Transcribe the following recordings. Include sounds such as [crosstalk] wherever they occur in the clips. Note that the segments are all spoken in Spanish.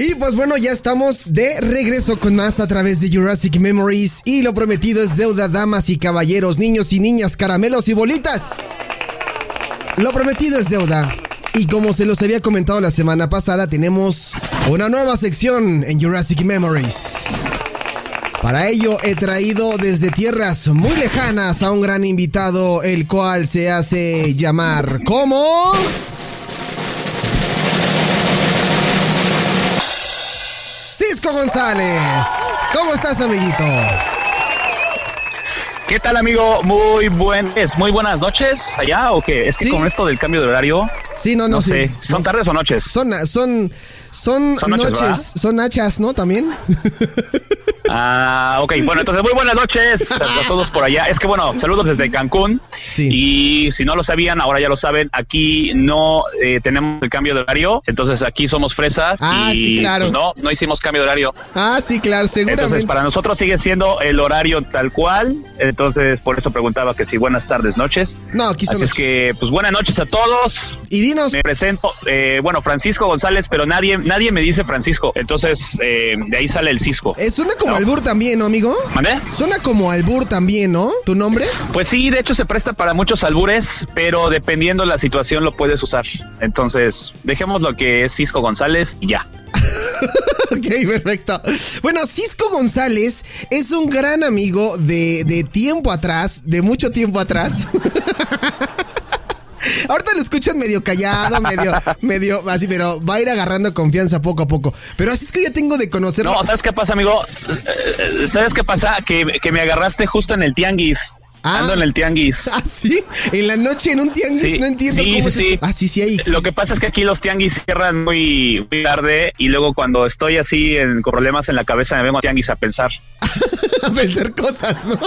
Y pues bueno, ya estamos de regreso con más a través de Jurassic Memories. Y lo prometido es deuda, damas y caballeros, niños y niñas, caramelos y bolitas. Lo prometido es deuda. Y como se los había comentado la semana pasada, tenemos una nueva sección en Jurassic Memories. Para ello he traído desde tierras muy lejanas a un gran invitado, el cual se hace llamar como... González. ¿Cómo estás, amiguito? ¿Qué tal, amigo? Muy buenas, muy buenas noches allá o qué? Es que Sí. con esto del cambio de horario, Sí, no, no, no sí. sé, ¿son tardes o noches? Son, son, son, Son noches, son hachas, ¿no? También. [laughs] Ah, ok, bueno, entonces muy buenas noches a todos por allá. Es que bueno, saludos desde Cancún. Sí. Y si no lo sabían, ahora ya lo saben, aquí no eh, tenemos el cambio de horario, entonces aquí somos fresas Ah, y sí, claro. pues, no, no hicimos cambio de horario. Ah, sí, claro, seguramente. Entonces para nosotros sigue siendo el horario tal cual, entonces por eso preguntaba que si buenas tardes, noches. No, aquí son Así es que pues buenas noches a todos. Y dinos, Me presento, eh, bueno, Francisco González, pero nadie, nadie me dice Francisco. Entonces, eh, de ahí sale el Cisco. eh, suena como No. albur también, ¿no, amigo? ¿Mandé? Suena como albur también, ¿no? ¿Tu nombre? Pues sí, de hecho se presta para muchos albures, pero dependiendo la situación lo puedes usar. Entonces, dejemos lo que es Cisco González y ya. [laughs] ok, perfecto. Bueno, Cisco González es un gran amigo de, de tiempo atrás, de mucho tiempo atrás. [laughs] [laughs] Ahorita lo escuchan medio callado, medio, medio así, pero va a ir agarrando confianza poco a poco. Pero así es que yo tengo de conocerlo. No, ¿sabes qué pasa, amigo? Eh, eh, ¿Sabes qué pasa? Que, que me agarraste justo en el tianguis. Ah. Ando en el tianguis. [laughs] ¿Ah, sí? En la noche en un tianguis, Sí, no entiendo sí, cómo sí, es sí. Ah, sí, sí, ahí. Lo que pasa es que aquí los tianguis cierran muy, muy tarde y luego cuando estoy así en, con problemas en la cabeza me vengo a tianguis a pensar. [laughs] a vencer cosas, ¿no?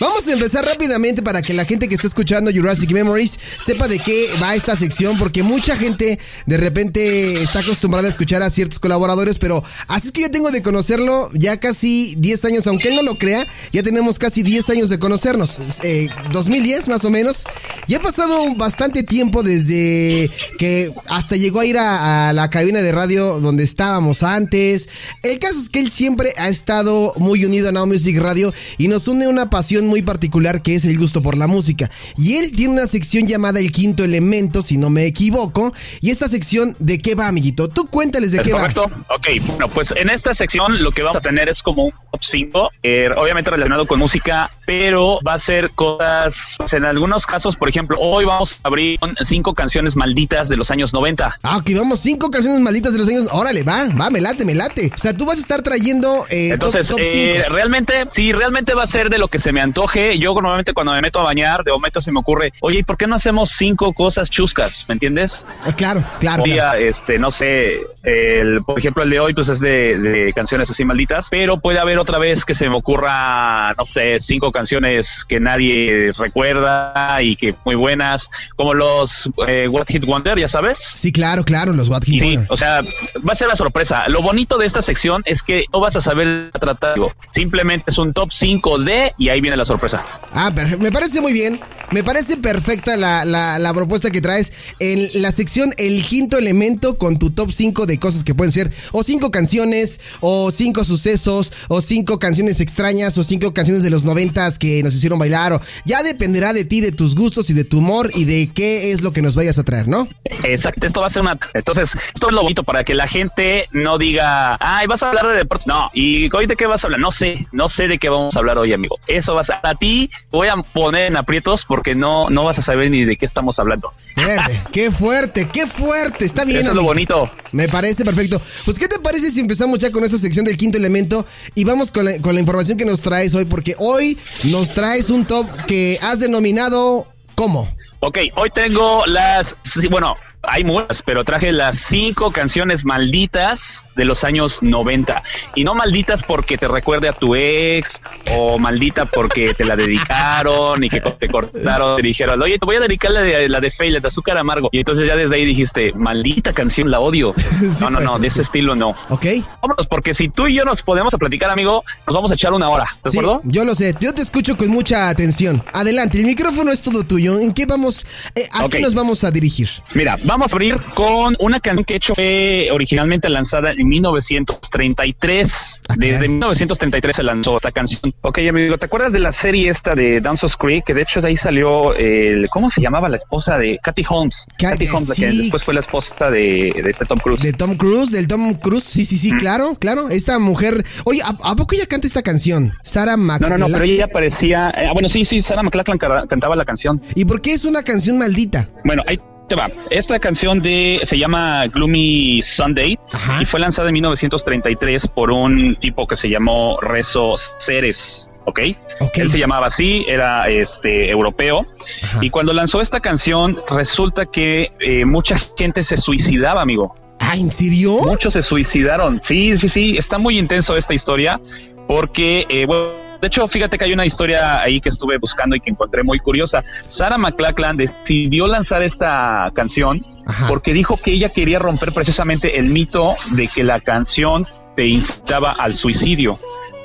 Vamos a empezar rápidamente para que la gente que está escuchando Jurassic Memories sepa de qué va esta sección, porque mucha gente de repente está acostumbrada a escuchar a ciertos colaboradores, pero así es que yo tengo de conocerlo ya casi 10 años, aunque él no lo crea, ya tenemos casi 10 años de conocernos, eh, 2010 más o menos. Ya ha pasado bastante tiempo desde que hasta llegó a ir a, a la cabina de radio donde estábamos antes. El caso es que él siempre ha estado muy unido a Now Music Radio y nos une una pasión muy particular que es el gusto por la música. Y él tiene una sección llamada El Quinto Elemento, si no me equivoco. Y esta sección, ¿de qué va, amiguito? Tú cuéntales de ¿Es qué correcto? Ok, bueno, pues en esta sección lo que vamos a tener es como un top 5, eh, obviamente relacionado con música, pero va a ser cosas, pues, en algunos casos, por ejemplo, hoy vamos a abrir cinco canciones malditas de los años 90. va. Ah, ok, vamos, cinco canciones malditas de los años. Órale, va, va, me late, me late. O sea, tú vas a estar trayendo eh, top- Entonces, top, eh, cinco. realmente, sí, realmente va a ser de lo que se me antoje. Yo normalmente cuando me meto a bañar, de momento se me ocurre, oye, ¿y por qué no hacemos cinco cosas chuscas? ¿Me entiendes? Ah, claro, claro. Un día, este, no sé, el, por ejemplo, el de hoy, pues es de, de canciones así malditas, pero puede haber otra vez que se me ocurra, no sé, cinco canciones que nadie recuerda y que muy buenas, como los eh, What Hit Wonder, ya sabes. Sí, claro, claro, los What Hit Sí, Wonder. o sea, va a ser la sorpresa. Lo bonito de esta sección es que no vas a saber tratar. Simplemente es un top 5 de y ahí viene la sorpresa. Ah, me parece muy bien. Me parece perfecta la, la- propuesta que traes en la sección El Quinto Elemento con tu top 5 de cosas que pueden ser o cinco canciones, o cinco sucesos, o cinco canciones extrañas, o cinco canciones de los noventas que nos hicieron bailar. O, ya dependerá de ti, de tus gustos y de tu humor y de qué es lo que nos vayas a traer, ¿no? Exacto, esto va a ser una. Entonces, esto es lo bonito para que la gente no diga, ay, vas a hablar de deportes. No, y hoy de qué vas a hablar. No sé, no sé de qué vamos a hablar hoy, amigo. Eso vas a. A ti voy a poner en aprietos porque no, no vas a saber ni de qué estamos hablando. Verde, [laughs] qué fuerte, qué fuerte. Está bien. Eso es lo bonito. Me parece perfecto. Pues, ¿qué te parece si empezamos ya con esta sección del quinto elemento y vamos con la, con la información que nos traes hoy? Porque hoy nos traes un top que has denominado ¿cómo? Ok, hoy tengo las. Bueno, hay muchas, pero traje las cinco canciones malditas de los años 90. Y no malditas porque te recuerde a tu ex, o maldita porque te la dedicaron y que te cortaron, te dijeron, oye, te voy a dedicar la de, la de Faye, la de azúcar amargo. Y entonces ya desde ahí dijiste, maldita canción, la odio. [laughs] Sí, no, no, puede no, de ese estilo no. ¿Ok? Vámonos, porque si tú y yo nos podemos a platicar, amigo, nos vamos a echar una hora. ¿De Sí, acuerdo? yo lo sé. Yo te escucho con mucha atención. Adelante, el micrófono es todo tuyo. ¿En qué vamos? eh, ¿A Ok. qué nos vamos a dirigir? Mira, Vamos a abrir con una canción que hecho fue originalmente lanzada en 1933. Ah, Desde caray. 1933 se lanzó esta canción. Ok, amigo, ¿te acuerdas de la serie esta de Dawson's Creek? Que de hecho de ahí salió el, ¿cómo se llamaba la esposa de Kathy Holmes? Ka- Kathy Holmes, la que sí. después fue la esposa de, de este Tom Cruise. De Tom Cruise, del Tom Cruise, sí, sí, Mm. sí, claro, claro. Esta mujer. Oye, ¿a, a poco ella canta esta canción? Sarah No, no, no, McLachlan. pero ella parecía. eh, ah, bueno, sí, sí, Sarah McLachlan cantaba la canción. ¿Y por qué es una canción maldita? Bueno, ahí te va. Esta canción de se llama Gloomy Sunday Ajá. y fue lanzada en 1933 por un tipo que se llamó Rezo Ceres. ¿Ok? Ok. Él se llamaba así, era este europeo. Ajá. Y cuando lanzó esta canción, resulta que eh, mucha gente se suicidaba, amigo. Ah, ¿en serio? Muchos se suicidaron. Sí, sí, sí. Está muy intenso esta historia porque, eh, bueno, de hecho, fíjate que hay una historia ahí que estuve buscando y que encontré muy curiosa. Sarah McLachlan decidió lanzar esta canción Ajá. porque dijo que ella quería romper precisamente el mito de que la canción te incitaba al suicidio.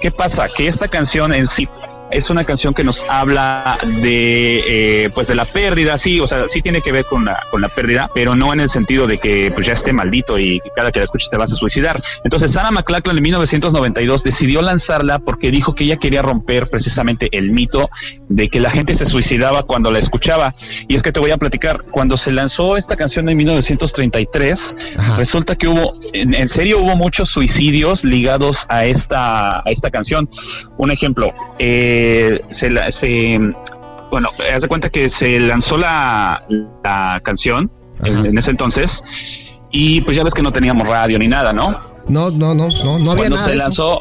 ¿Qué pasa? Que esta canción en sí es una canción que nos habla de eh, pues de la pérdida, sí, o sea, sí tiene que ver con la, con la pérdida, pero no en el sentido de que pues ya esté maldito y cada que la escuches te vas a suicidar. Entonces Sarah McLachlan en 1992 decidió lanzarla porque dijo que ella quería romper precisamente el mito de que la gente se suicidaba cuando la escuchaba. Y es que te voy a platicar, cuando se lanzó esta canción en 1933, Ajá. resulta que hubo, en, en serio, hubo muchos suicidios ligados a esta, a esta canción. Un ejemplo, eh, se, la- se, bueno, haz de cuenta que se lanzó la, la canción en, ese entonces y pues ya ves que no teníamos radio ni nada, ¿no? No, no, no, no, no había cuando nada. se lanzó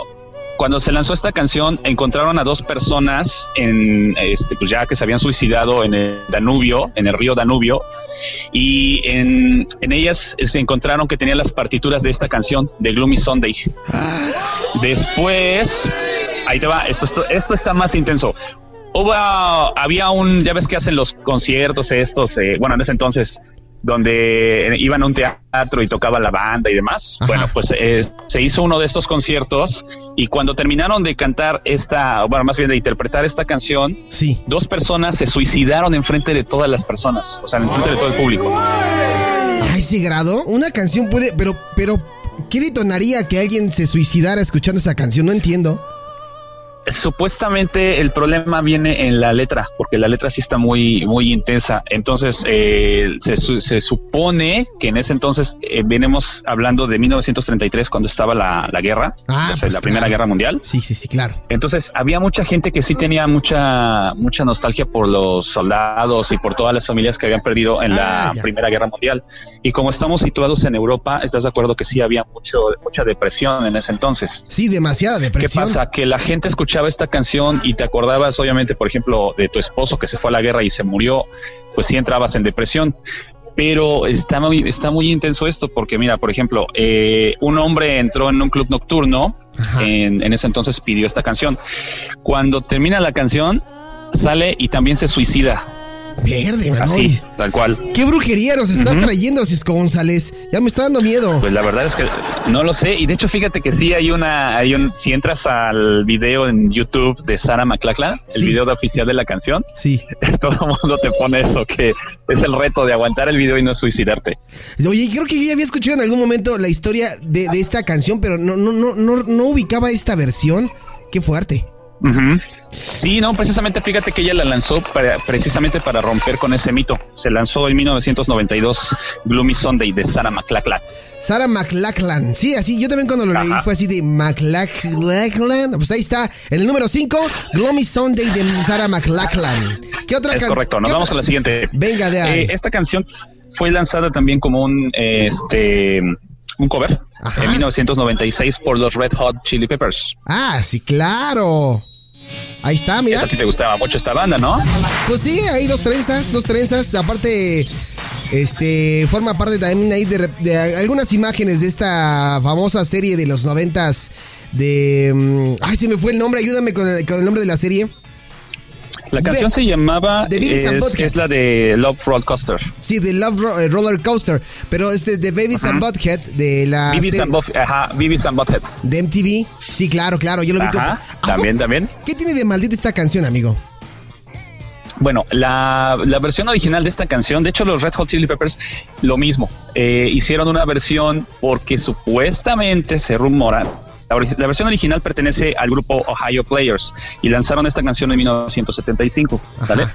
cuando se lanzó esta canción encontraron a dos personas en este pues ya que se habían suicidado en el Danubio en el río Danubio y en, en ellas se encontraron que tenían las partituras de esta canción de Gloomy Sunday después ahí te va esto esto, esto está más intenso Hubo, había un, ya ves que hacen los conciertos estos, eh, bueno, en ese entonces, donde iban a un teatro y tocaba la banda y demás. Ajá. Bueno, pues eh, se hizo uno de estos conciertos y cuando terminaron de cantar esta, bueno, más bien de interpretar esta canción, Sí. dos personas se suicidaron enfrente de todas las personas, o sea, enfrente de todo el público. ¿A ese grado? Una canción puede. Pero, pero. ¿Qué detonaría que alguien se suicidara escuchando esa canción? No entiendo. Supuestamente el problema viene en la letra, porque la letra sí está muy, muy intensa. Entonces, eh, se, su- se supone que en ese entonces eh, venimos hablando de 1933, cuando estaba la, la guerra, Ah, o sea, pues la Primera. Guerra Mundial. Sí, sí, sí, claro. Entonces, había mucha gente que sí tenía mucha, mucha nostalgia por los soldados y por todas las familias que habían perdido en Ah, la ya. Primera Guerra Mundial. Y como estamos situados en Europa, ¿estás de acuerdo que sí había mucho, mucha depresión en ese entonces? Sí, demasiada ¿Qué depresión. pasa? Que la gente escuchaba esta canción y te acordabas, obviamente, por ejemplo, de tu esposo que se fue a la guerra y se murió, pues sí entrabas en depresión. Pero está muy, está muy intenso esto, porque mira, por ejemplo, eh, un hombre entró en un club nocturno, en, en ese entonces pidió esta canción. Cuando termina la canción, sale y también se suicida. Verde, man. Así, Oye, tal cual. ¿Qué brujería nos estás trayendo, Cisco González? Ya me está dando miedo. Pues la verdad es que no lo sé. Y de hecho, fíjate que sí hay una, hay un, si entras al video en YouTube de Sarah McLachlan, el Sí. video de oficial de la canción, Sí. [laughs] todo el mundo te pone eso, que es el reto de aguantar el video y no suicidarte. Oye, creo que yo ya había escuchado en algún momento la historia de, de esta canción, pero no, no, no, no, no ubicaba esta versión. Qué fuerte. Sí, no, precisamente fíjate que ella la lanzó para, precisamente para romper con ese mito. Se lanzó en 1992 Gloomy Sunday de Sarah McLachlan. Sarah McLachlan. Sí, así, yo también cuando lo leí fue así de McLachlan. Pues ahí está, en el número 5, Gloomy Sunday de Sarah McLachlan. ¿Qué otra Es can- correcto. Nos vamos a la siguiente. Venga, de ahí. Eh, esta canción fue lanzada también como un este un cover Ajá. en 1996 por los Red Hot Chili Peppers. Ah, sí, claro. Ahí está, mira. A ti te gustaba mucho esta banda, ¿no? Pues sí, hay dos trenzas, dos trenzas. Aparte, este, forma parte también ahí de, algunas imágenes de esta famosa serie de los noventas de... mm, Ay, se me fue el nombre, ayúdame con el, con el nombre de la serie. La canción Be- se llamaba and es, es la de Love Roller Coaster. Sí, de Love Ro- eh, Roller Coaster, pero este de Babies and Butthead de la serie and, Buff- ajá, Beavis and Butthead. de MTV. Sí, claro, claro, yo lo vi. Ajá, como- ¿A también, también. ¿Qué tiene de maldita esta canción, amigo? Bueno, la, la, versión original de esta canción, de hecho los Red Hot Chili Peppers, lo mismo, eh, hicieron una versión porque supuestamente se rumora, la, versión original pertenece al grupo Ohio Players y lanzaron esta canción en 1975, ¿vale?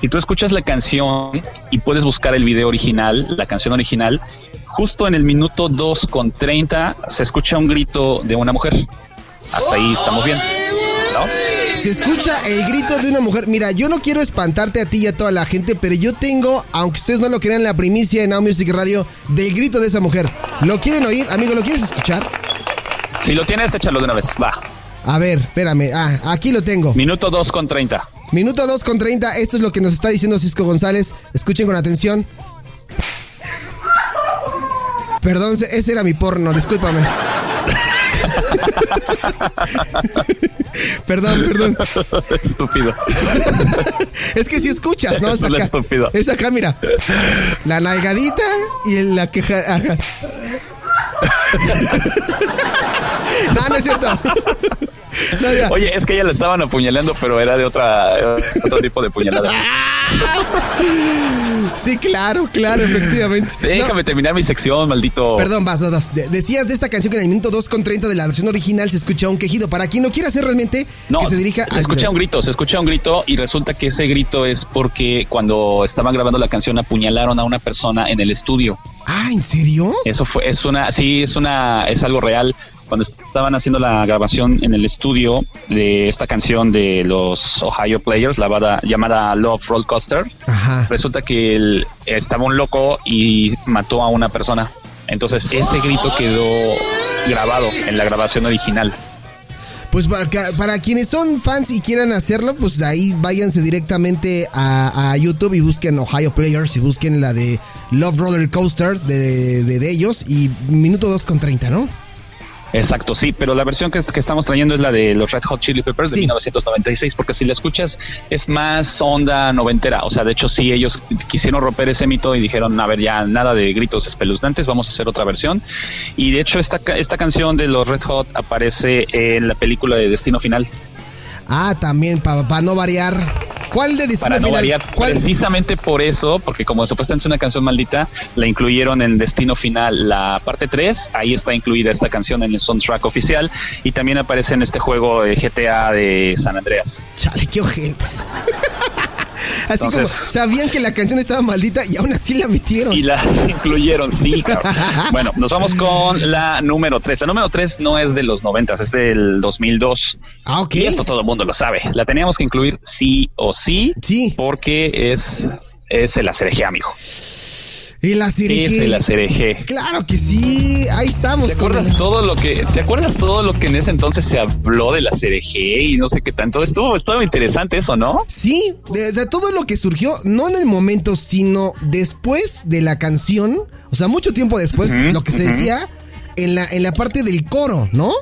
Si tú escuchas la canción y puedes buscar el video original, la canción original, justo en el minuto 2 con 30 se escucha un grito de una mujer. Hasta ahí estamos bien, ¿no? Se escucha el grito de una mujer. Mira, yo no quiero espantarte a ti y a toda la gente, pero yo tengo, aunque ustedes no lo crean, la primicia en Now Music Radio del grito de esa mujer. ¿Lo quieren oír? Amigo, ¿lo quieres escuchar? Si lo tienes, échalo de una vez. Va. A ver, espérame. Ah, aquí lo tengo. Minuto 2 con 30. Minuto 2 con 30. Esto es lo que nos está diciendo Cisco González. Escuchen con atención. Perdón, ese era mi porno, discúlpame. [laughs] perdón, perdón. Estúpido. es que si escuchas, ¿no? Es acá, estúpido. Es acá, mira. La nalgadita y la queja. [laughs] no, no es cierto. Oye, es que ella la estaban apuñalando, pero era de otra otro tipo de puñalada. [laughs] Sí, claro, claro, efectivamente. [laughs] Déjame terminar mi sección, maldito. Perdón, vas, vas, vas. Decías de esta canción que en el minuto 2.30 de la versión original se escucha un quejido. Para quien no quiera hacer realmente no, que se dirija Se escucha un grito, se escucha un grito y resulta que ese grito es porque cuando estaban grabando la canción apuñalaron a una persona en el estudio. Ah, ¿en serio? Eso fue, es una, sí, es una, es algo real cuando estaban haciendo la grabación en el estudio de esta canción de los Ohio Players, la llamada Love Roll Coaster, resulta que estaba un loco y mató a una persona. Entonces ese grito quedó grabado en la grabación original. Pues para, quienes son fans y quieran hacerlo, pues ahí váyanse directamente a, YouTube y busquen Ohio Players y busquen la de Love Roller Coaster de, de, ellos y minuto 2 con 30, ¿no? Exacto, sí, pero la versión que, estamos trayendo es la de los Red Hot Chili Peppers de 1996, porque si la escuchas es más onda noventera. O sea, de hecho, sí, ellos quisieron romper ese mito y dijeron, a ver, ya nada de gritos espeluznantes, vamos a hacer otra versión. Y de hecho, esta, esta canción de los Red Hot aparece en la película de Destino Final. Ah, también, para no variar. ¿Cuál de Destino Para no Variar, precisamente por eso, porque como supuestamente es una canción maldita, la incluyeron en Destino Final, la parte 3, ahí está incluida esta canción en el soundtrack oficial y también aparece en este juego de GTA de San Andreas. Chale, qué ojentes. [laughs] Así como sabían que la canción estaba maldita y aún así la metieron. Y la incluyeron, sí. [laughs] bueno, nos vamos con la número 3. La número 3 no es de los 90, es del 2002. Ah, ok. Y esto todo el mundo lo sabe. La teníamos que incluir sí o sí. Sí. Porque es, es el ACRG, amigo. El Es. Claro que sí, ahí estamos. ¿Te acuerdas todo lo que, te acuerdas todo lo que en ese entonces se habló de la ACRG y no sé qué tanto? Estuvo, estuvo interesante eso, ¿no? Sí, de, todo lo que surgió, no en el momento, sino después de la canción, o sea, mucho tiempo después, lo que se decía en la, en la parte del coro, ¿no?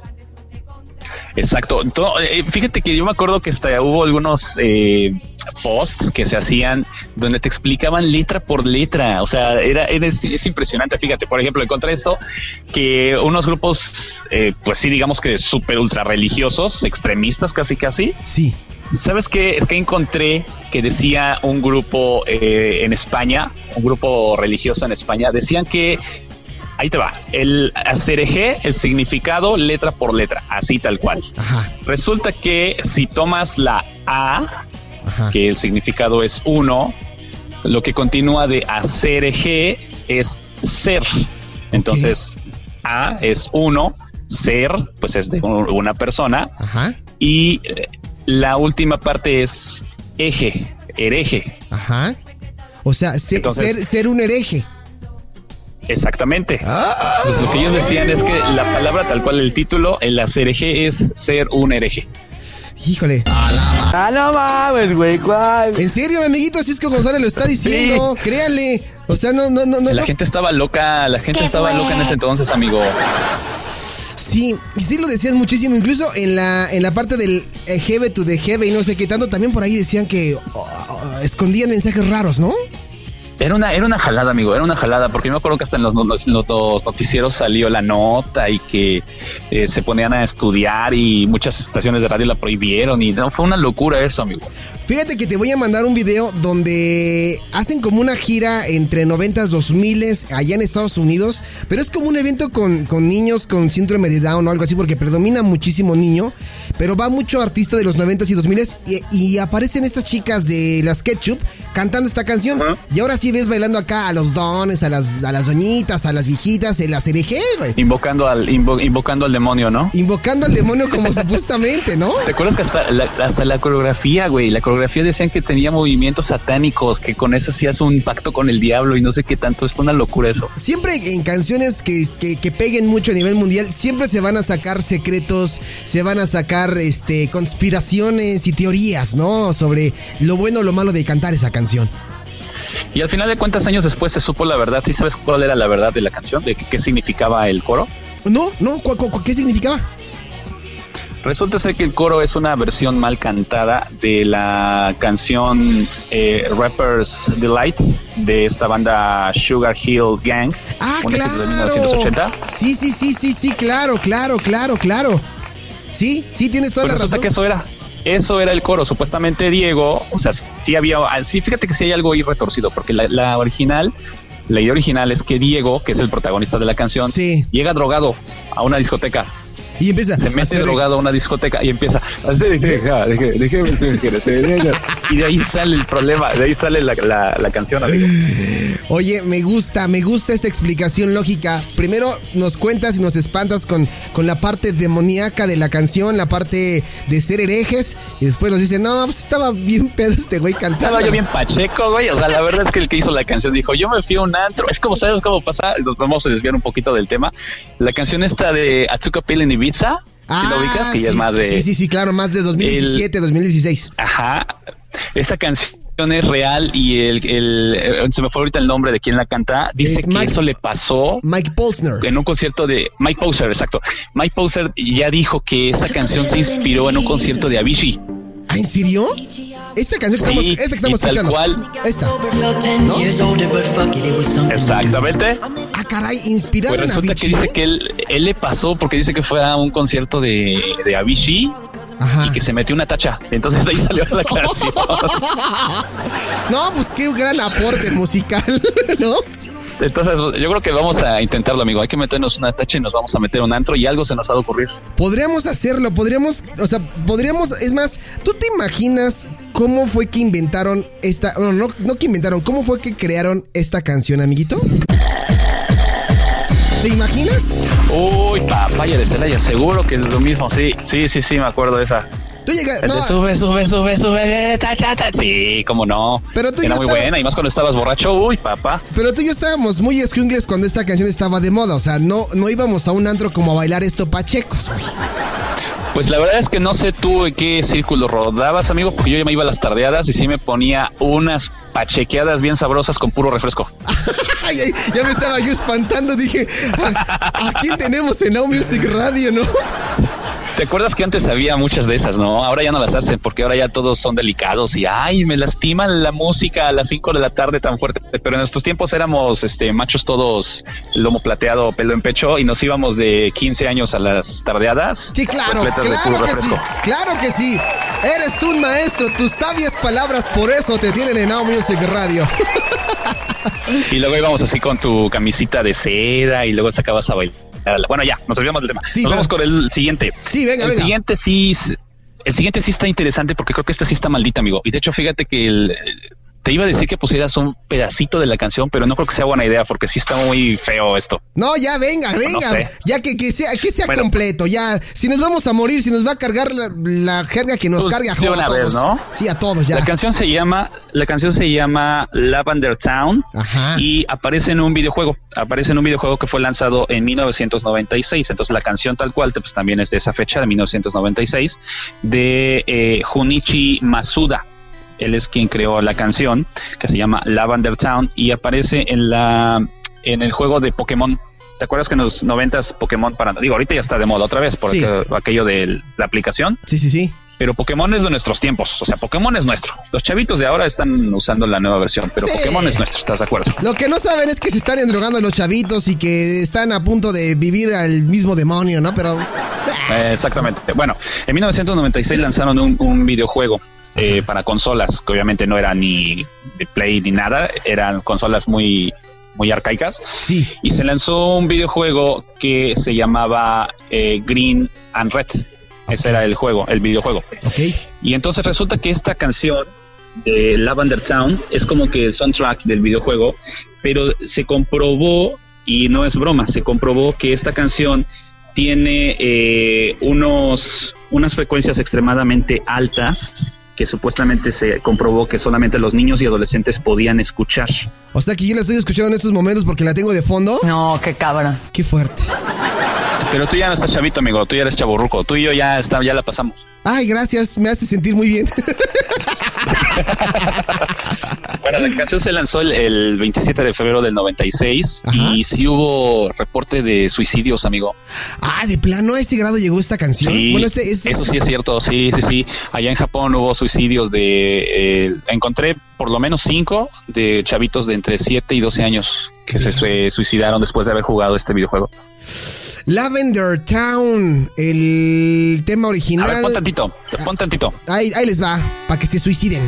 Exacto. Eh, fíjate que yo me acuerdo que hasta hubo algunos eh, posts que se hacían donde te explicaban letra por letra. O sea, era, es, impresionante. Fíjate, por ejemplo, encontré esto que unos grupos, eh, pues sí, digamos que súper ultra religiosos, extremistas casi casi. Sí. ¿Sabes qué? Es que encontré que decía un grupo en España, un grupo religioso en España, decían que Ahí te va. El ACRG, el significado letra por letra, así tal cual. Resulta que si tomas la A, que el significado es uno, lo que continúa de ACRG es ser. Entonces, A es uno, ser, pues es de una persona. Y eh, la última parte es eje, hereje. Ajá. O sea, ser, ser un hereje. Exactamente. lo que ellos decían es que la palabra tal cual el título, el hacer hereje es ser un hereje. Híjole. Ah, no mames, güey, ¿cuál? En serio, mi amiguito Cisco González lo está diciendo. Créanle. O sea, no, no, no. La gente estaba loca, la gente estaba loca en ese entonces, amigo. Sí, sí lo decían muchísimo, incluso en la, en la parte del Jebe to the y no sé qué tanto, también por ahí decían que oh, oh, escondían mensajes raros, ¿no? Era una, era una jalada, amigo, era una jalada, porque me acuerdo que hasta en los, noticieros salió la nota y que eh, se ponían a estudiar y muchas estaciones de radio la prohibieron y no, fue una locura eso, amigo. Fíjate que te voy a mandar un video donde hacen como una gira entre 90s, 2000 allá en Estados Unidos, pero es como un evento con, con niños con síndrome de Down o algo así, porque predomina muchísimo niño, pero va mucho artista de los 90s y 2000s y, y aparecen estas chicas de las Ketchup cantando esta canción. Y ahora sí ves bailando acá a los dones, a las, a las doñitas, a las viejitas, en la CRG, güey. Invocando al, invocando al demonio, ¿no? Invocando al demonio como [laughs] supuestamente, ¿no? ¿Te acuerdas que hasta la, hasta la coreografía, güey? La coreografía decían que tenía movimientos satánicos, que con eso hacías un pacto con el diablo y no sé qué tanto. Es una locura eso. Siempre en canciones que, que, peguen mucho a nivel mundial, siempre se van a sacar secretos, se van a sacar este conspiraciones y teorías, ¿no? Sobre lo bueno o lo malo de cantar esa canción. Y al final de cuentas, años después se supo la verdad. ¿Sí sabes cuál era la verdad de la canción? ¿De qué, significaba el coro? No, no, qué significaba? Resulta ser que el coro es una versión mal cantada de la canción eh, Rapper's Delight de esta banda Sugar Hill Gang. Ah, claro. De 1980. Sí, sí, sí, sí, sí, claro, claro, claro, claro. Sí, sí, tienes toda pues la razón. que eso era. Eso era el coro. Supuestamente Diego, o sea, sí había, sí, fíjate que sí hay algo ahí retorcido, porque la, original, la idea original es que Diego, que es el protagonista de la canción, llega drogado a una discoteca y empieza. Se mete drogado a una discoteca y empieza. Y de ahí sale el problema, de ahí sale la, la, canción, amigo. Oye, me gusta, me gusta esta explicación lógica. Primero nos cuentas y nos espantas con, con la parte demoníaca de la canción, la parte de ser herejes. Y después nos dice, no, pues estaba bien pedo este güey cantando. Estaba yo bien pacheco, güey. O sea, la verdad es que el que hizo la canción dijo, yo me fui a un antro. Es como, ¿sabes cómo pasa? Nos vamos a desviar un poquito del tema. La canción esta de Atsuka Pill en Ibiza Ah, lo ubicas? Que ya es más de. Sí, sí, sí, claro, más de 2017, 2016. Ajá. Esa canción es real y el, el, se me fue ahorita el nombre de quien la canta. Dice que eso le pasó. Mike Posner. En un concierto de Mike Poser, exacto. Mike Poser ya dijo que esa canción se inspiró en un concierto de Avicii. ¿Ah, en serio? Esta canción que estamos, esta que estamos escuchando. Cual. Esta. ¿No? Exactamente. Ah, caray, inspirado pues resulta que dice que él, él, le pasó porque dice que fue a un concierto de, de Avicii y que se metió una tacha. Entonces de ahí salió la [laughs] canción. no, pues qué gran aporte musical, [laughs] ¿no? Entonces, yo creo que vamos a intentarlo, amigo. Hay que meternos una tacha y nos vamos a meter un antro y algo se nos ha de ocurrir. Podríamos hacerlo, podríamos, o sea, podríamos, es más, ¿tú te imaginas cómo fue que inventaron esta, no, no, no que inventaron, cómo fue que crearon esta canción, amiguito? ¿Te imaginas? Uy, papaya de Celaya, seguro que es lo mismo, sí, sí, sí, sí, me acuerdo de esa. Tú llegas. No. Sube, sube, sube, sube. Ta, ta, ta. Sí, cómo no. Pero tú Era muy buena. Y más cuando estabas borracho. Uy, papá. Pero tú y yo estábamos muy escuingles cuando esta canción estaba de moda. O sea, no, no íbamos a un antro como a bailar esto pachecos, güey. Pues la verdad es que no sé tú en qué círculo rodabas, amigo, porque yo ya me iba a las tardeadas y sí me ponía unas pachequeadas bien sabrosas con puro refresco. [laughs] ya me estaba yo espantando, dije, ¿a, quién tenemos en Now Music Radio, no? ¿Te acuerdas que antes había muchas de esas, no? Ahora ya no las hacen porque ahora ya todos son delicados y ay, me lastiman la música a las 5 de la tarde tan fuerte. Pero en nuestros tiempos éramos este machos todos lomo plateado, pelo en pecho y nos íbamos de 15 años a las tardeadas. Sí, claro, claro que sí. Claro que sí. Eres tú un maestro, tus sabias palabras por eso te tienen en Now Music Radio. [laughs] y luego íbamos así con tu camisita de seda y luego sacabas a bailar bueno, ya, nos olvidamos del tema. nos vamos con el siguiente. Sí, venga, el siguiente sí. El siguiente sí está interesante porque creo que este sí está maldita, amigo. Y de hecho, fíjate que el, te iba a decir que pusieras un pedacito de la canción, pero no creo que sea buena idea porque sí está muy feo esto. No, ya venga, venga. Ya que, que sea, que sea completo. Ya, si nos vamos a morir, si nos va a cargar la, jerga que nos pues, cargue a, una Vez, ¿no? Sí, a todos ya. La canción se llama, la canción se llama Lavender Town y aparece en un videojuego. Aparece en un videojuego que fue lanzado en 1996. Entonces la canción tal cual, pues también es de esa fecha, de 1996, de eh, Junichi Masuda. Él es quien creó la canción que se llama Lavender Town y aparece en la en el juego de Pokémon. ¿Te acuerdas que en los noventas Pokémon para digo ahorita ya está de moda otra vez por aquello de la aplicación? Sí, sí, sí. pero Pokémon es de nuestros tiempos. O sea, Pokémon es nuestro. Los chavitos de ahora están usando la nueva versión, pero Pokémon es nuestro, ¿estás de acuerdo? Lo que no saben es que se están endrogando los chavitos y que están a punto de vivir al mismo demonio, ¿no? Pero. Eh, exactamente. Bueno, en 1996 lanzaron un, videojuego eh, para consolas, que obviamente no era ni de Play ni nada, eran consolas muy muy arcaicas. Sí. Y se lanzó un videojuego que se llamaba eh, Green and Red. Ese era el juego, el videojuego. Okay. Y entonces resulta que esta canción de Lavender Town es como que el soundtrack del videojuego, pero se comprobó, y no es broma, se comprobó que esta canción tiene eh, unos, unas frecuencias extremadamente altas que supuestamente se comprobó que solamente los niños y adolescentes podían escuchar. O sea que yo la estoy escuchando en estos momentos porque la tengo de fondo. No, qué cabra. Qué fuerte. Pero tú ya no estás chavito, amigo. Tú ya eres chaburruco. Tú y yo ya, está, ya la pasamos. Ay, gracias. Me hace sentir muy bien. [laughs] [laughs] bueno, la canción se lanzó el, 27 de febrero del 96 y sí hubo reporte de suicidios, amigo. Ah, de plano a ese grado llegó esta canción. Sí, bueno, eso sí es cierto, sí, sí, sí. Allá en Japón hubo suicidios de... Eh, encontré por lo menos cinco de chavitos de entre 7 y 12 años que se suicidaron después de haber jugado este videojuego. Lavender Town, el tema original. A ver, pon tantito, pon tantito. Ahí, ahí les va, para que se suiciden.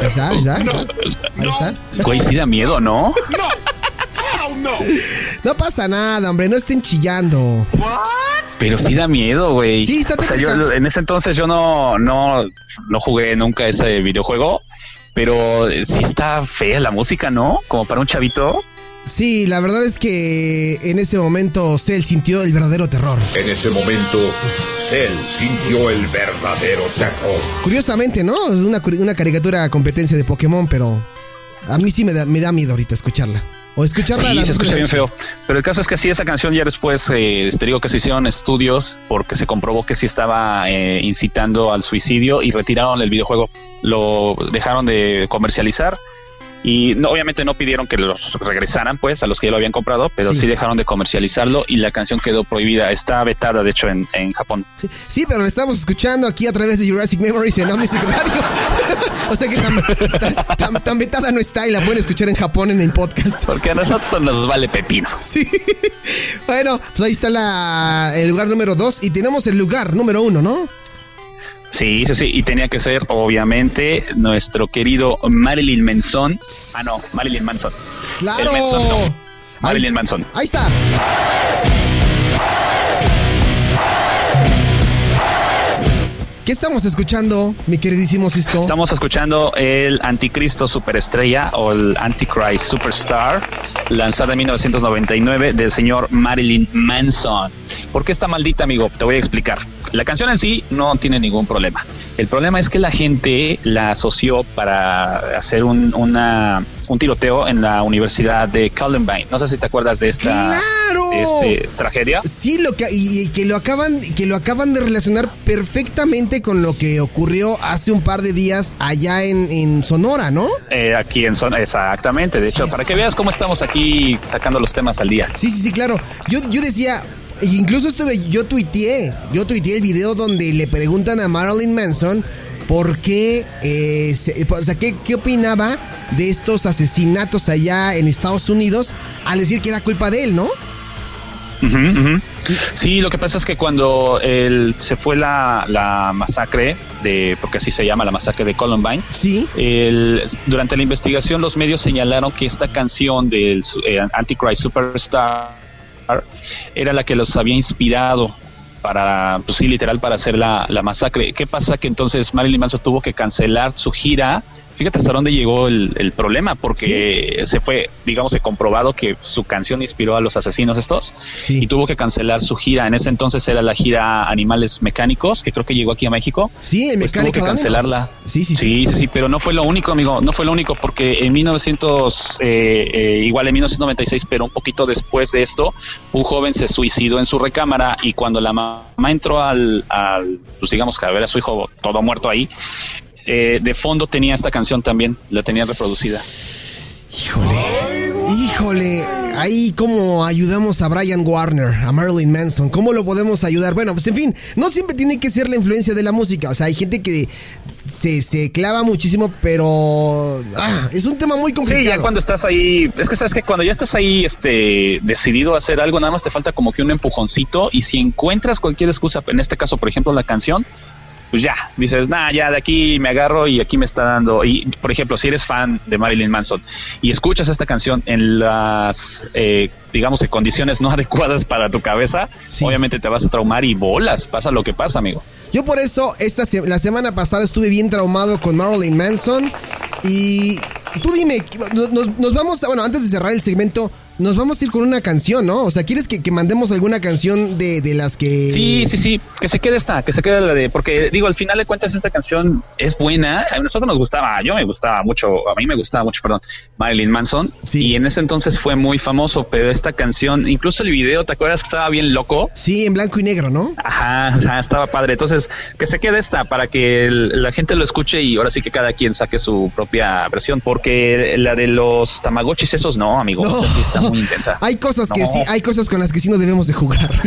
Ahí está, ahí está. Ahí está. Güey, sí da miedo, ¿no? No. No pasa nada, hombre, no estén chillando. Pero sí da miedo, güey. Sí, está o sea, yo, en ese entonces yo no, no, no jugué nunca ese videojuego, pero sí está fea la música, ¿no? Como para un chavito. Sí, la verdad es que en ese momento Cell sintió el verdadero terror. En ese momento, Cell sintió el verdadero terror. Curiosamente, ¿no? Es una, una caricatura competencia de Pokémon, pero a mí sí me da, me da miedo ahorita escucharla. O escucharla. Sí, se escucha bien feo. Pero el caso es que sí, esa canción ya después, eh, te digo que se hicieron estudios porque se comprobó que sí estaba eh, incitando al suicidio y retiraron el videojuego. Lo dejaron de comercializar y no, obviamente no pidieron que los regresaran, pues, a los que ya lo habían comprado, pero sí. dejaron de comercializarlo y la canción quedó prohibida. Está vetada, de hecho, en, en Japón. Sí, pero la estamos escuchando aquí a través de Jurassic Memories en Omnic Radio. [laughs] o sea que tan, vetada no está y la pueden escuchar en Japón en el podcast. Porque a nosotros nos vale pepino. Sí. Bueno, pues ahí está la, el lugar número dos y tenemos el lugar número uno, ¿no? Sí, sí, sí, y tenía que ser obviamente nuestro querido Marilyn Manson. Ah, no, Marilyn Manson. Claro. Marilyn Manson. Ahí está. ¿Qué estamos escuchando, mi queridísimo Cisco? Estamos escuchando el Anticristo Superestrella o el Antichrist Superstar, lanzada en 1999 del señor Marilyn Manson. ¿Por qué está maldita, amigo? Te voy a explicar. La canción en sí no tiene ningún problema. El problema es que la gente la asoció para hacer un, una, un tiroteo en la Universidad de Columbine. No sé si te acuerdas de esta este, tragedia. Sí, lo que, y que lo acaban, que lo acaban de relacionar perfectamente con lo que ocurrió hace un par de días allá en, Sonora, ¿no? Eh, aquí en Sonora, exactamente. De hecho, para que veas cómo estamos aquí sacando los temas al día. Sí, sí, sí, claro. Yo, yo decía, Incluso estuve, yo tuiteé, yo tuiteé el video donde le preguntan a Marilyn Manson por qué, eh, o sea, qué, qué opinaba de estos asesinatos allá en Estados Unidos al decir que era culpa de él, ¿no? Sí, lo que pasa es que cuando él, se fue la, masacre de, porque así se llama la masacre de Columbine, sí. durante la investigación los medios señalaron que esta canción del eh, Antichrist Superstar era la que los había inspirado para, pues sí, literal, para hacer la, la masacre. ¿Qué pasa? Que entonces Marilyn Manson tuvo que cancelar su gira Fíjate hasta dónde llegó el, problema, porque se fue, digamos, se comprobado que su canción inspiró a los asesinos estos y tuvo que cancelar su gira. En ese entonces era la gira Animales Mecánicos, que creo que llegó aquí a México. Sí, el pues tuvo que cancelarla. Sí sí, sí sí, sí, pero no fue lo único, amigo, no fue lo único, porque en 1900, eh, eh, igual en 1996, pero un poquito después de esto, un joven se suicidó en su recámara y cuando la mamá entró al, al pues digamos que a ver a su hijo todo muerto ahí, eh, de fondo tenía esta canción también, la tenía reproducida. Híjole. Híjole, ahí cómo ayudamos a Brian Warner, a Marilyn Manson, cómo lo podemos ayudar. Bueno, pues en fin, no siempre tiene que ser la influencia de la música. O sea, hay gente que se, se clava muchísimo, pero ah, es un tema muy complicado. Sí, ya cuando estás ahí, es que sabes que cuando ya estás ahí este, decidido a hacer algo, nada más te falta como que un empujoncito y si encuentras cualquier excusa, en este caso, por ejemplo, la canción, pues ya, dices, nah, ya de aquí me agarro y aquí me está dando. Y, por ejemplo, si eres fan de Marilyn Manson y escuchas esta canción en las, eh, digamos, en condiciones no [laughs] adecuadas para tu cabeza, obviamente te vas a traumar y bolas, pasa lo que pasa, amigo. Yo por eso, esta la semana pasada estuve bien traumado con Marilyn Manson y tú dime, nos, nos vamos, bueno, antes de cerrar el segmento, nos vamos a ir con una canción, ¿no? O sea, ¿quieres que, mandemos alguna canción de, de, las que... Sí, sí, sí, que se quede esta, que se quede la de... Porque digo, al final de cuentas esta canción es buena. A nosotros nos gustaba, yo me gustaba mucho, a mí me gustaba mucho, perdón, Marilyn Manson. Sí. Y en ese entonces fue muy famoso, pero esta canción, incluso el video, ¿te acuerdas que estaba bien loco? Sí, en blanco y negro, ¿no? Ajá, estaba padre. Entonces, que se quede esta para que la gente lo escuche y ahora sí que cada quien saque su propia versión, porque la de los tamagotchis esos no, amigo. No. está muy intensa. Hay cosas que sí, hay cosas con las que sí no debemos de jugar. [laughs]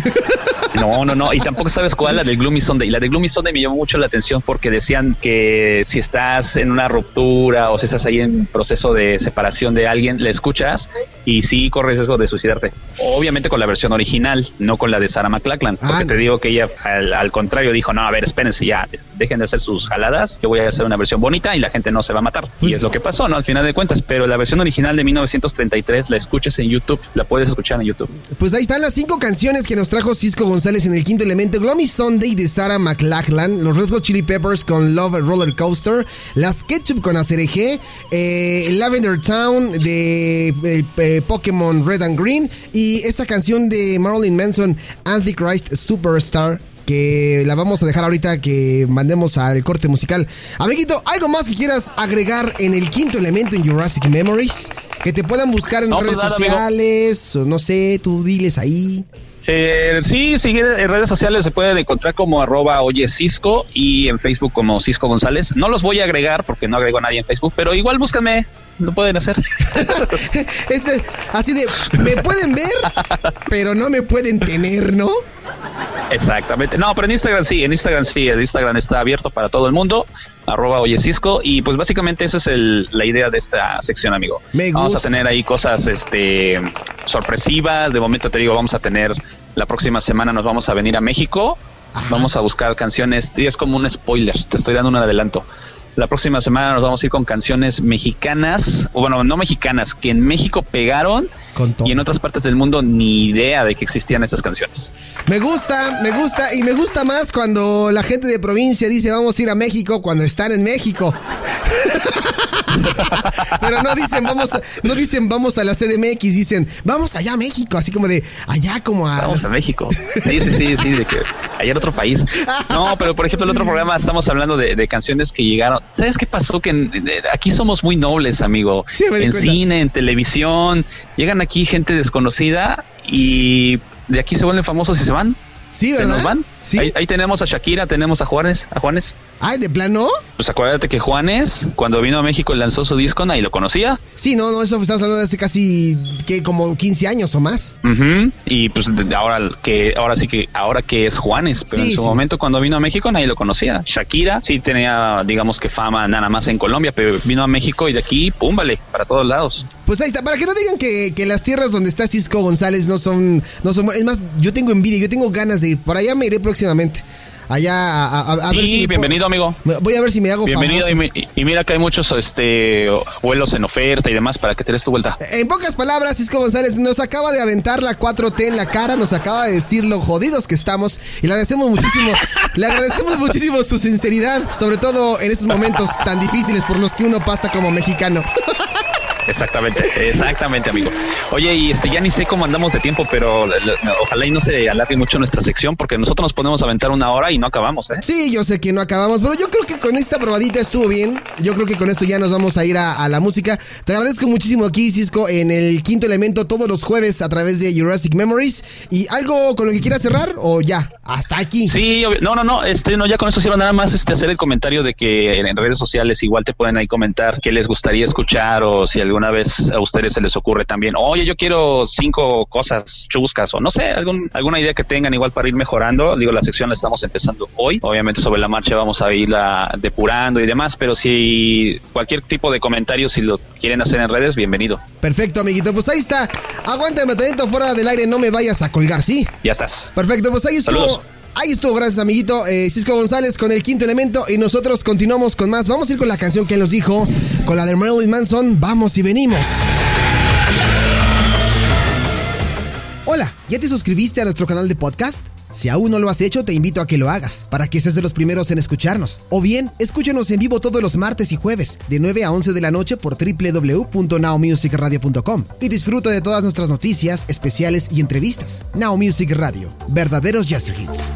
No, no, no. Y tampoco sabes cuál, la del Gloomy Sunday. Y la de Gloomy Sunday me llamó mucho la atención porque decían que si estás en una ruptura o si estás ahí en proceso de separación de alguien, la escuchas y sí corres riesgo de suicidarte. Obviamente con la versión original, no con la de Sarah McLachlan. Porque ah, te digo que ella al, contrario dijo, no, a ver, espérense ya, dejen de hacer sus jaladas, yo voy a hacer una versión bonita y la gente no se va a matar. y pues es lo que pasó, ¿no? Al final de cuentas. Pero la versión original de 1933 la escuchas en YouTube, la puedes escuchar en YouTube. Pues ahí están las cinco canciones que nos trajo Cisco González en el quinto elemento, Gloomy Sunday de Sarah McLachlan, los Red Hot Chili Peppers con Love Roller Coaster, las Ketchup con ACRG, eh, Lavender Town de eh, eh, Pokémon Red and Green y esta canción de Marilyn Manson, Antichrist Superstar que la vamos a dejar ahorita que mandemos al corte musical. Amiguito, ¿algo más que quieras agregar en el quinto elemento en Jurassic Memories? Que te puedan buscar en redes pues sociales, o no sé, tú diles ahí. Eh, sí, seguir en redes sociales se pueden encontrar como arroba oye Cisco y en Facebook como Cisco González. No los voy a agregar porque no agrego a nadie en Facebook, pero igual búscame, lo pueden hacer. [laughs] así de, me pueden ver, pero no me pueden tener, ¿no? Exactamente. No, pero en Instagram sí, en Instagram sí, el Instagram está abierto para todo el mundo, arroba oye Cisco, y pues básicamente esa es el, la idea de esta sección, amigo. Vamos a tener ahí cosas este sorpresivas, de momento te digo, vamos a tener, la próxima semana nos vamos a venir a México, vamos a buscar canciones, y es como un spoiler, te estoy dando un adelanto. La próxima semana nos vamos a ir con canciones mexicanas, o bueno, no mexicanas, que en México pegaron y en otras partes del mundo ni idea de que existían estas canciones. Me gusta, me gusta y me gusta más cuando la gente de provincia dice vamos a ir a México cuando están en México. [laughs] Pero no dicen vamos a, no dicen vamos a la CDMX, dicen vamos allá a México, así como de allá como a Vamos a México. Sí, sí, sí, sí, de que allá en otro país. No, pero por ejemplo, el otro programa estamos hablando de, canciones que llegaron. ¿Sabes qué pasó? Que aquí somos muy nobles, amigo. en cine, en televisión, llegan aquí gente desconocida y de aquí se vuelven famosos y se van. Sí, ¿verdad? Se nos van. Sí. Ahí, tenemos a Shakira, tenemos a Juanes, a Juanes. Ay, ¿de plano? Pues acuérdate que Juanes, cuando vino a México y lanzó su disco, nadie lo conocía. Sí, no, no, eso estamos hablando de hace casi, que como 15 años o más. Y pues ahora que, ahora sí que, ahora que es Juanes, pero en su momento cuando vino a México nadie lo conocía. Shakira sí tenía, digamos que fama nada más en Colombia, pero vino a México y de aquí, pum, vale, para todos lados. Pues ahí está, para que no digan que, que las tierras donde está Cisco González no son, no son, es más, yo tengo envidia, yo tengo ganas de ir, por allá me iré próximamente allá a, ver si bienvenido amigo. voy a ver si me hago bienvenido y, mira que hay muchos este vuelos en oferta y demás para que te des tu vuelta. En pocas palabras Cisco González nos acaba de aventar la 4T en la cara nos acaba de decir lo jodidos que estamos y le agradecemos muchísimo [laughs] le agradecemos muchísimo su sinceridad sobre todo en estos momentos tan difíciles por los que uno pasa como mexicano [laughs] Exactamente, exactamente, amigo. Oye, y este ya ni sé cómo andamos de tiempo, pero ojalá y no se alargue mucho nuestra sección, porque nosotros nos podemos aventar una hora y no acabamos, ¿eh? Sí, yo sé que no acabamos, pero yo creo que con esta probadita estuvo bien. Yo creo que con esto ya nos vamos a ir a, la música. Te agradezco muchísimo aquí, Cisco, en el quinto elemento todos los jueves a través de Jurassic Memories. ¿Y algo con lo que quieras cerrar o ya? Hasta aquí. Sí, no, no, no, este, no, ya con eso quiero nada más este, hacer el comentario de que en redes sociales igual te pueden ahí comentar qué les gustaría escuchar o si algo alguna vez a ustedes se les ocurre también, oye, yo quiero cinco cosas chuscas o no sé, algún, alguna idea que tengan igual para ir mejorando. Digo, la sección la estamos empezando hoy. Obviamente sobre la marcha vamos a irla depurando y demás, pero si cualquier tipo de comentario, si lo quieren hacer en redes, bienvenido. Perfecto, amiguito. Pues ahí está. Aguántame atento fuera del aire, no me vayas a colgar, ¿sí? Ya estás. Perfecto, pues ahí estuvo. Ahí estuvo, gracias amiguito eh, Cisco González con el quinto elemento y nosotros continuamos con más. Vamos a ir con la canción que nos dijo, con la de Marilyn Manson, vamos y venimos. Hola, ¿ya te suscribiste a nuestro canal de podcast? Si aún no lo has hecho, te invito a que lo hagas, para que seas de los primeros en escucharnos. O bien, escúchanos en vivo todos los martes y jueves, de 9 a 11 de la noche por www.nowmusicradio.com y disfruta de todas nuestras noticias, especiales y entrevistas. Now Music Radio, verdaderos Jazz Hits.